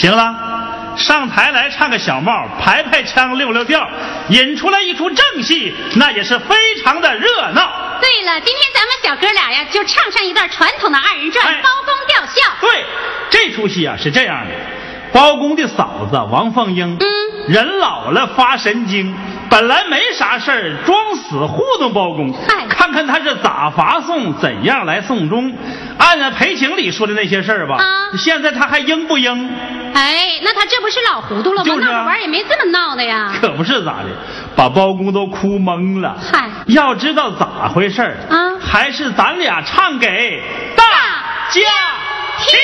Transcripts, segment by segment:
行了，上台来唱个小帽，排排腔，溜溜调，引出来一出正戏，那也是非常的热闹。对了，今天咱们小哥俩呀，就唱上一段传统的二人转哎包公吊孝。对，这出戏啊是这样的：包公的嫂子王凤英，嗯人老了发神经，本来没啥事儿，装死糊弄包公嗨，看看他是咋发送，怎样来送终。按照裴情理说的那些事儿吧，啊现在他还应不应？哎，那他这不是老糊涂了吗？就是啊闹着玩也没这么闹的呀。可不是咋的，把包公都哭懵了。嗨要知道咋回事儿啊还是咱俩唱给大家听。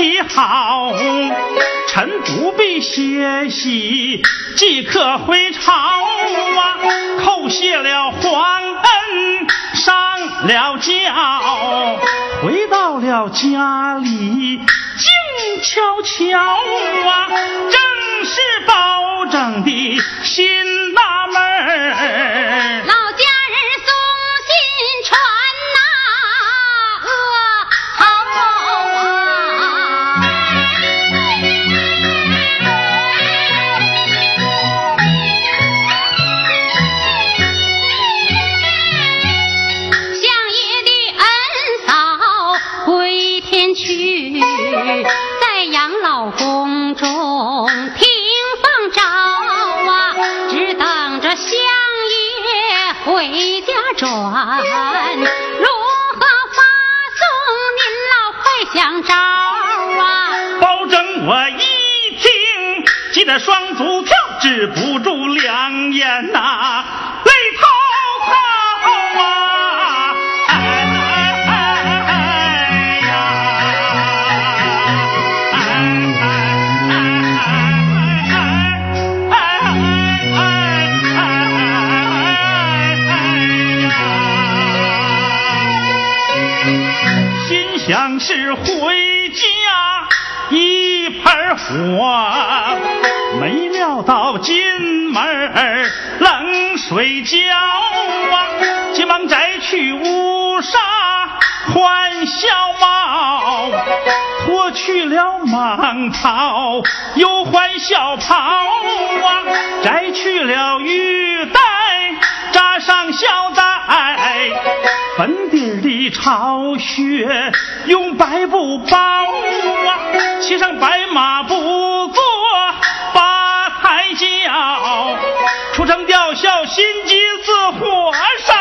你好，臣不必歇息，即刻回朝啊，叩谢了皇恩，上了轿，回到了家里，静悄悄啊，正是包拯的心纳闷儿。转。如何发送？您老快想招啊！包拯我一听，急得双足跳，止不住两眼呐，是回家一盆火，没料到进门儿冷水浇啊！急忙摘去乌纱换小帽，脱去了蟒袍又换小袍啊！摘去了玉带扎上小带，粉底儿的巢穴用白布包啊，骑上白马不坐八抬轿，出城吊孝心急似火烧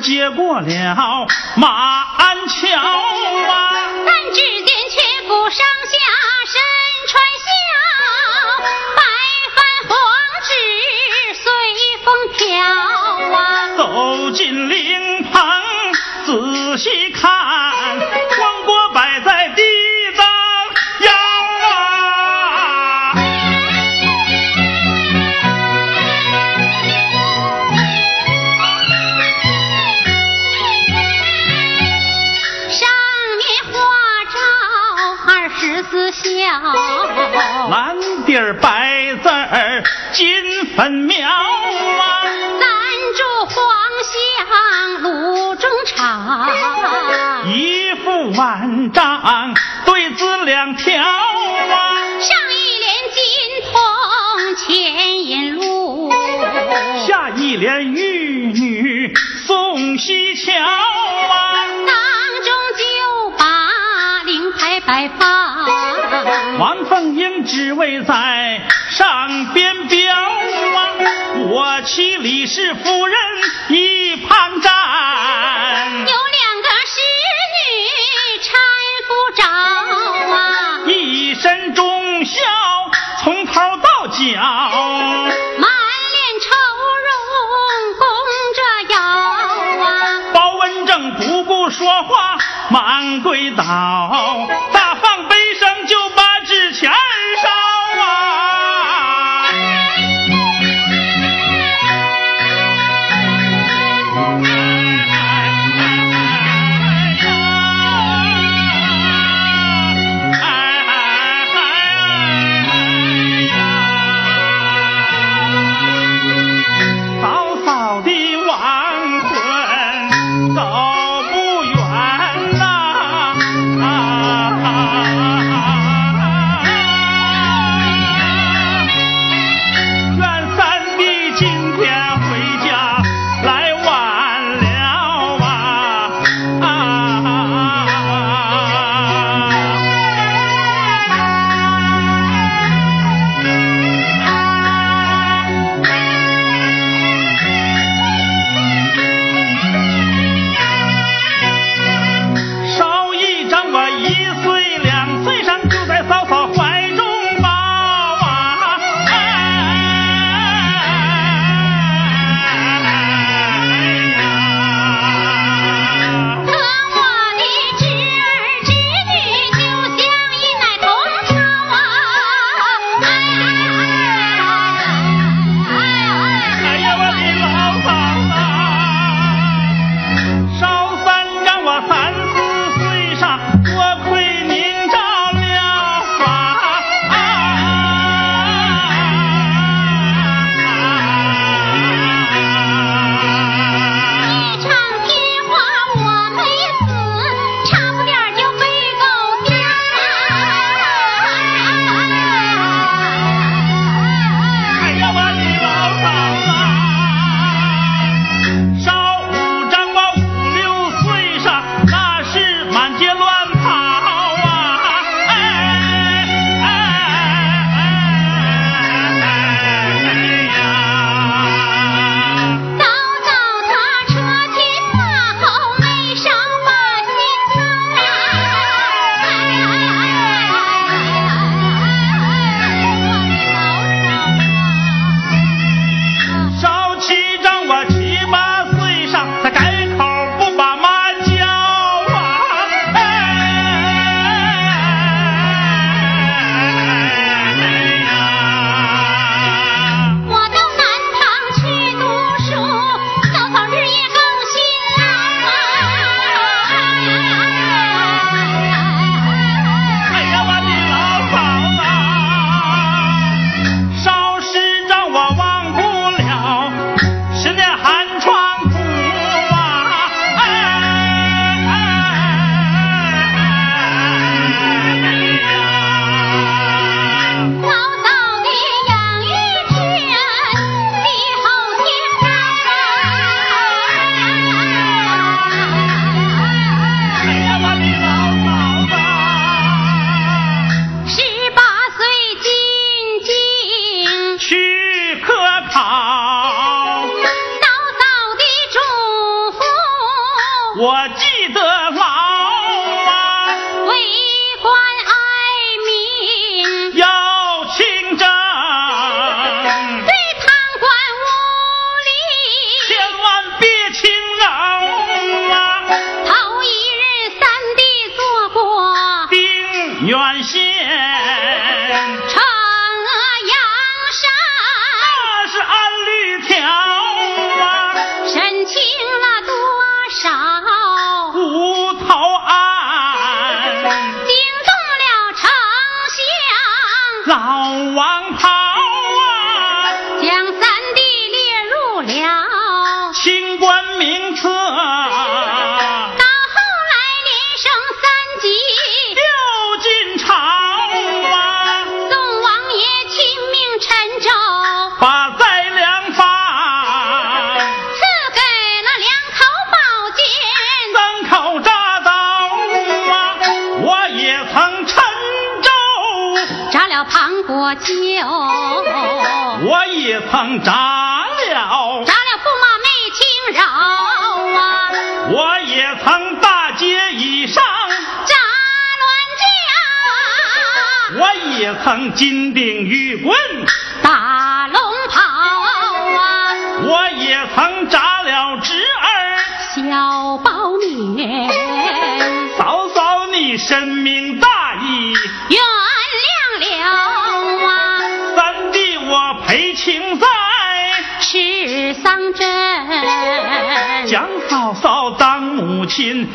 接过了马鞍桥啊！但只见却不上下身穿孝，白帆黄纸随风飘啊。走进灵棚，仔细看，蓝底儿白字儿金粉描啊！暂住黄香炉中场，一副万丈对子两条啊！上一联金铜牵引路，下一联玉女送西桥啊！当中就把灵牌摆放。王凤英只为在上边标啊我妻李氏夫人一旁站有两个侍女搀扶着啊一身忠孝从头到脚满脸愁容弓着腰啊包文正不顾说话忙跪倒钱。曾扎了，扎了驸马没轻饶啊！我也曾大街以上扎乱架，我也曾金钉玉棍打龙袍啊！我也曾扎了侄儿小包勉，嫂嫂你神明大。嫂当母亲，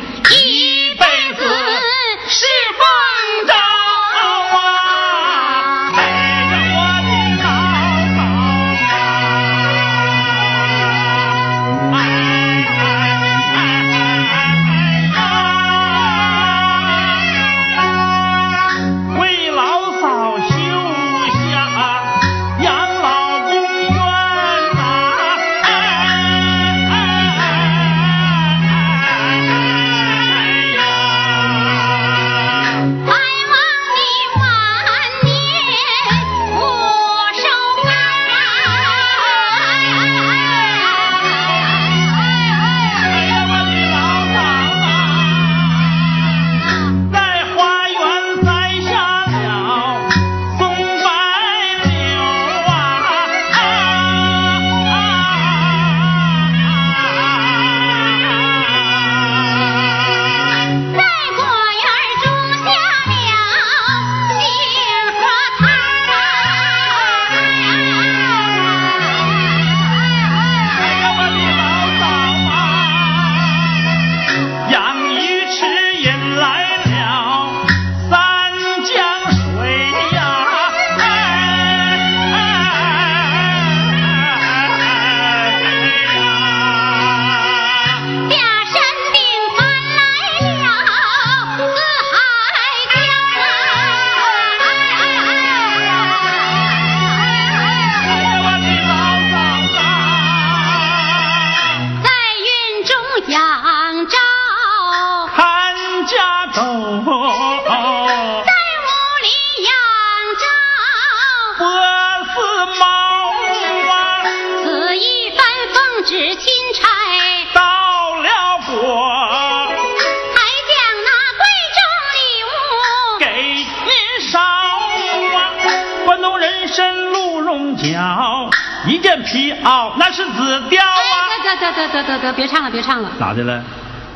角，一件皮袄那是紫貂啊！哎，得得得得得得，别唱了，别唱了。咋的了？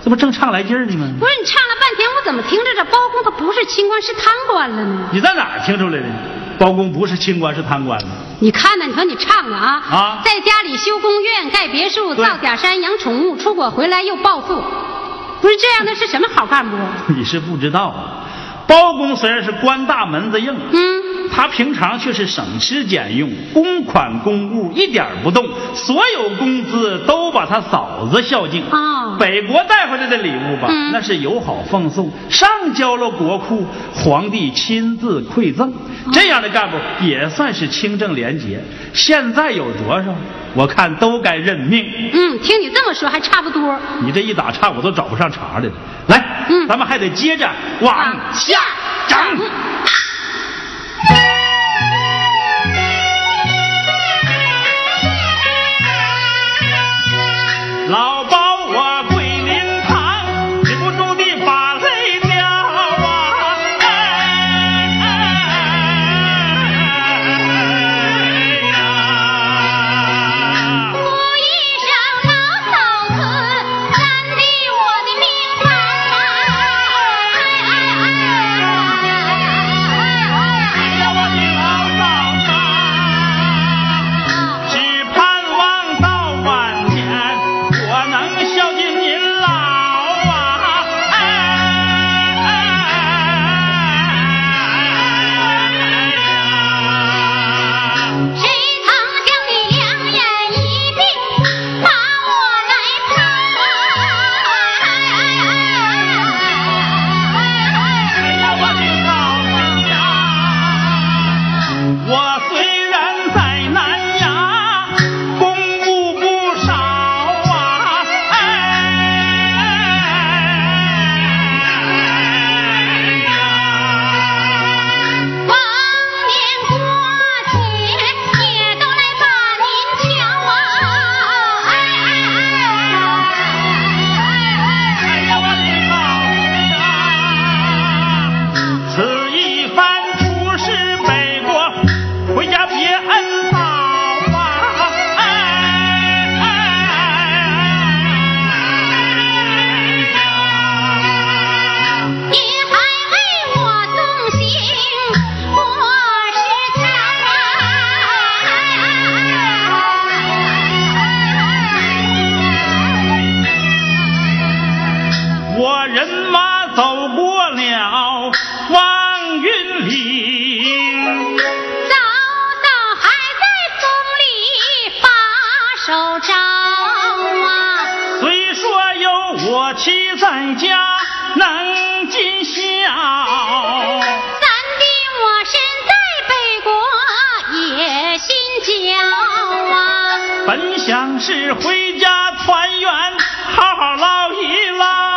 这不正唱来劲儿呢吗？不是你唱了半天，我怎么听着这包公他不是清官是贪官了呢？你在哪儿听出来的？包公不是清官是贪官呢？你看呢？你说你唱的啊？啊在家里修公院、盖别墅、造假山、养宠物，出国回来又暴富，不是这样的是什么好干部？你是不知道，包公虽然是官大门子硬，嗯，他平常却是省吃俭用，公款公物一点不动，所有工资都把他嫂子孝敬。哦北国带回来的礼物吧，嗯那是友好奉送，上交了国库，皇帝亲自馈赠。这样的干部也算是清正廉洁。现在有多少？我看都该认命。嗯，听你这么说还差不多。你这一打岔，我都找不上茬来了。来，嗯咱们还得接着往下整。老我妻在家能尽孝，三弟我身在北国也心焦啊。本想是回家团圆，好好唠一唠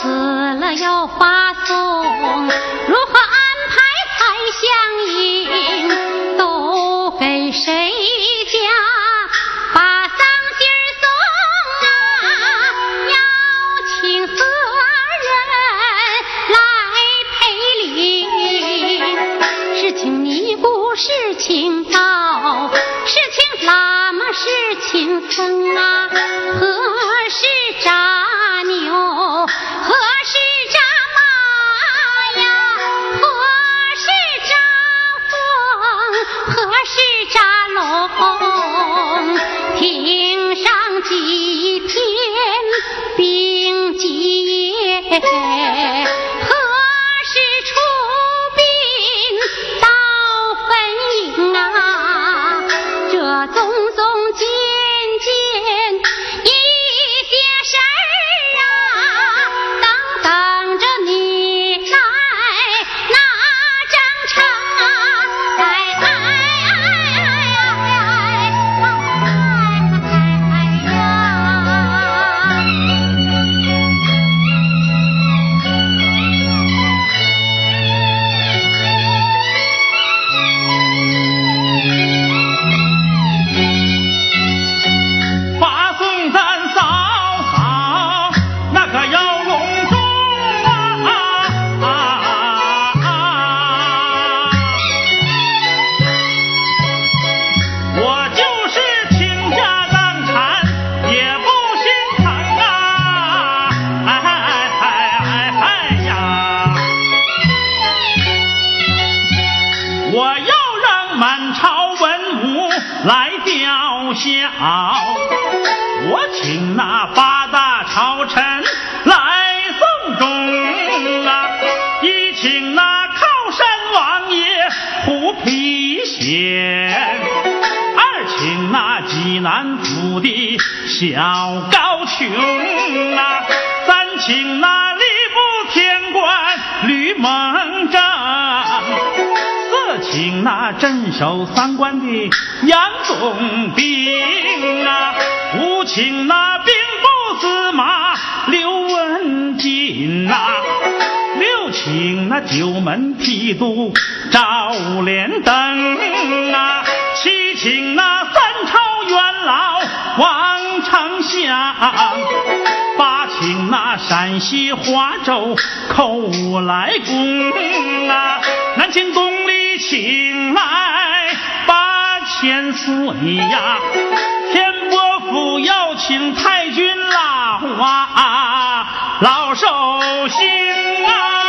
死了要发送。那镇守三关的杨宗斌啊，五请那兵部司马刘文锦啊，六请那九门提督赵连登啊，七请那三朝元老王。长相，八请那山西华州寇来公啊，南请宫里请来八千岁呀，天波府要请太君老啊，老寿星啊。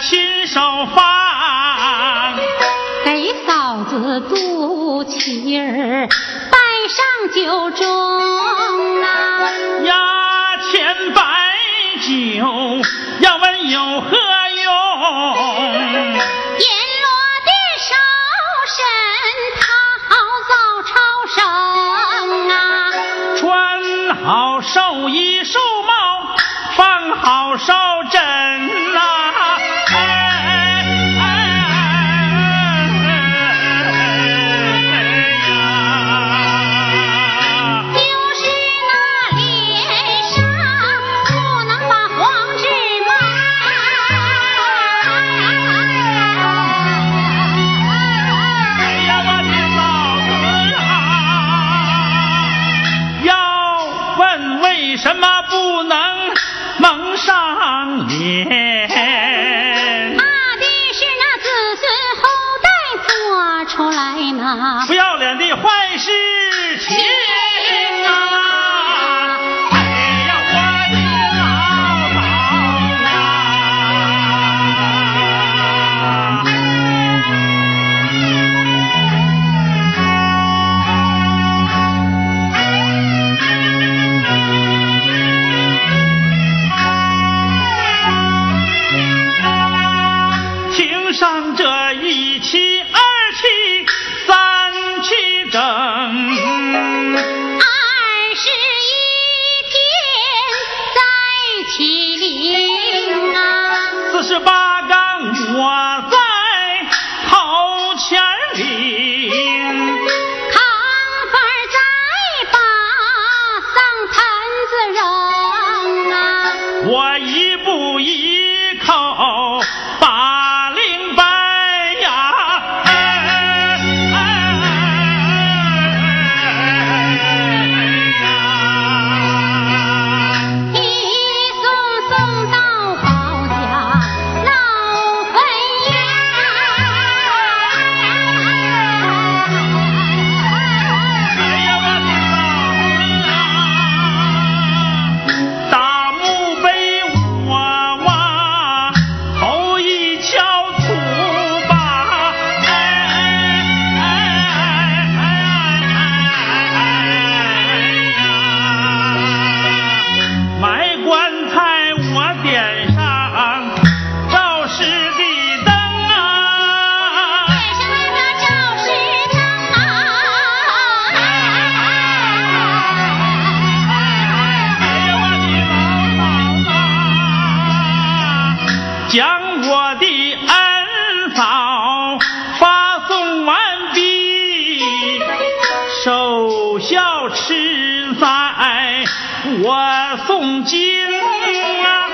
亲手放，给嫂子肚脐儿摆上酒盅啊，压钱白酒，要问有何用？阎罗的手神，他好早超生啊，穿好寿衣寿帽，放好寿枕。一七二七三七整，二十一天再起灵啊，四十八缸我。诵经啊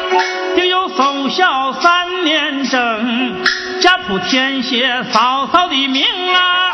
又有守孝三年整家谱填写嫂嫂的名啊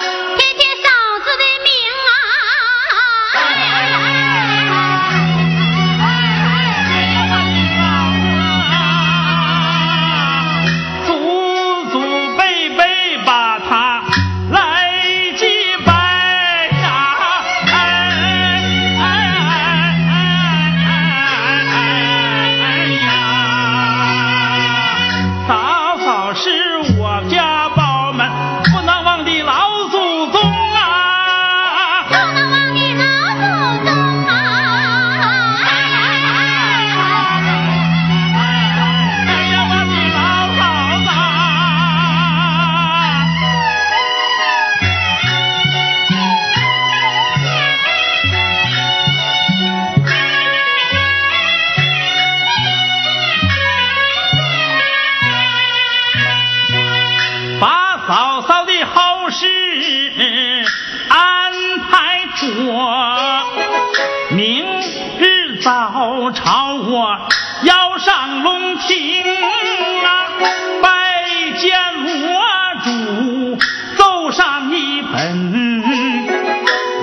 情啊，拜见我主，奏上一本。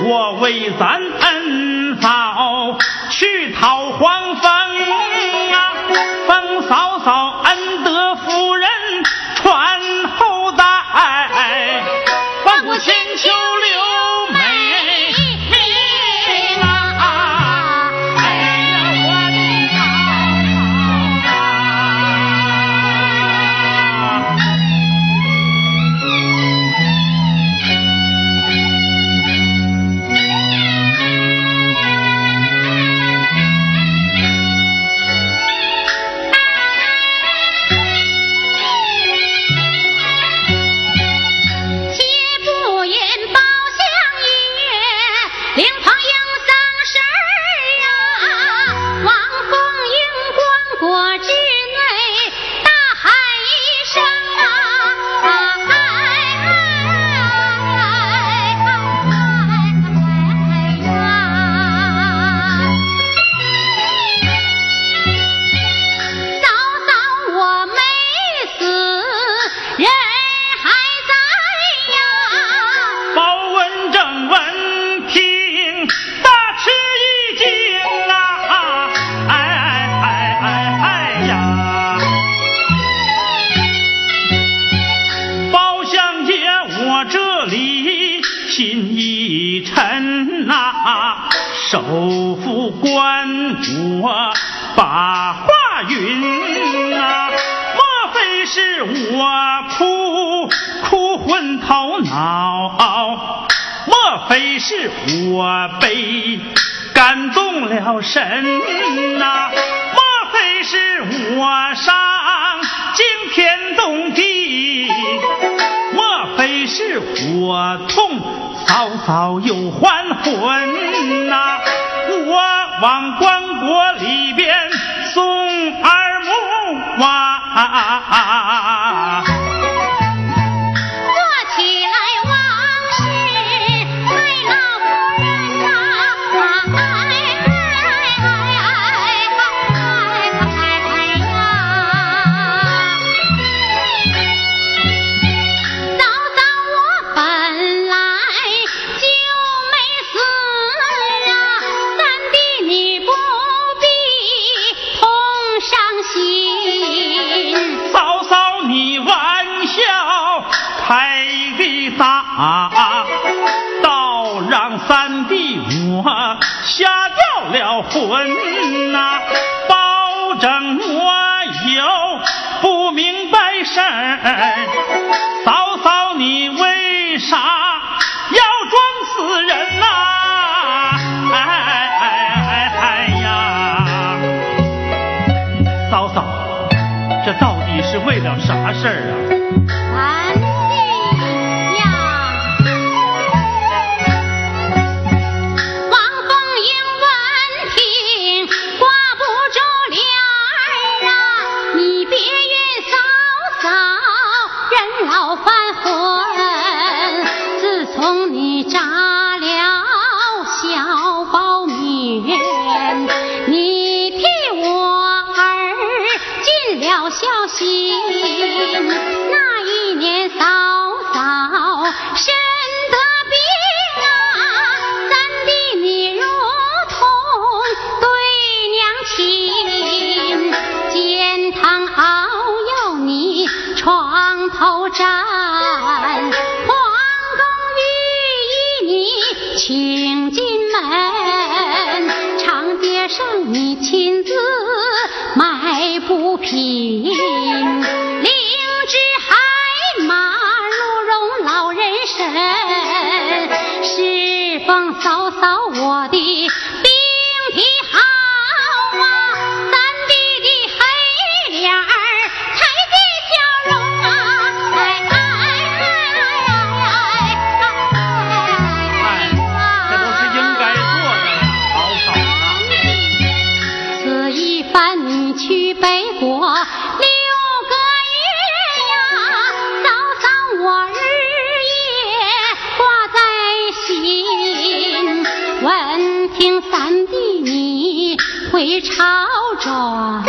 我为咱恩嫂去讨黄蜂啊，蜂嫂嫂恩德夫人传后代，万古千秋。我伤惊天动地，莫非是火痛，曹操又还魂呐？我往棺椁里边送二木瓦。哎哎嫂嫂你为啥要装死人呐哎哎哎哎哎呀嫂嫂这到底是为了啥事儿心。那一年，嫂嫂生得病啊，咱的你如同对娘亲，煎汤熬药你床头站，皇宫遇你请进门，长街上你亲自。迈不平。照啊。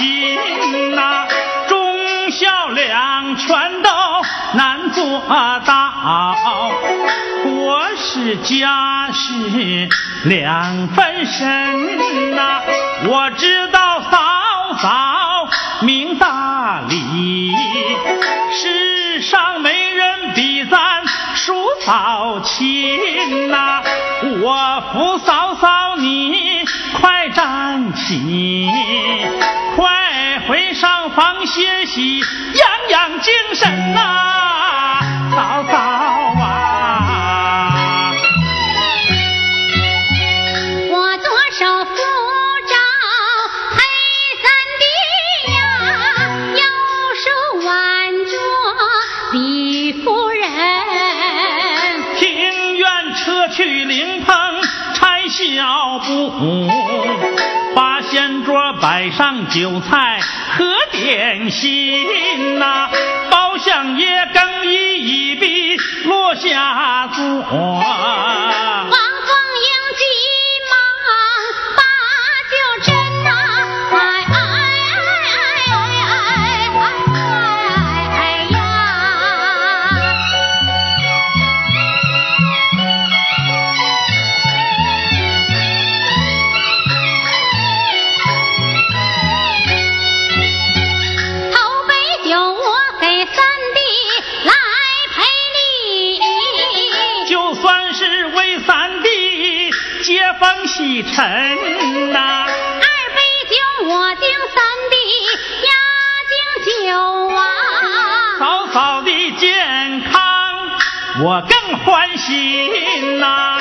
心呐，忠孝两全都难做到，国事家事两分身呐，我知道嫂嫂明大理，世上没人比咱叔嫂亲呐，我扶嫂嫂你站起，快回上房歇息，养养精神呐，嫂嫂啊。我左手扶着黑三弟呀，右手挽着李夫人。庭院撤去灵棚拆小布，八仙桌摆上酒菜和点心呐、包厢也更衣一笔落下座。王洗尘呐、二杯酒我敬三弟压敬酒啊，嫂嫂的健康，我更欢喜呐、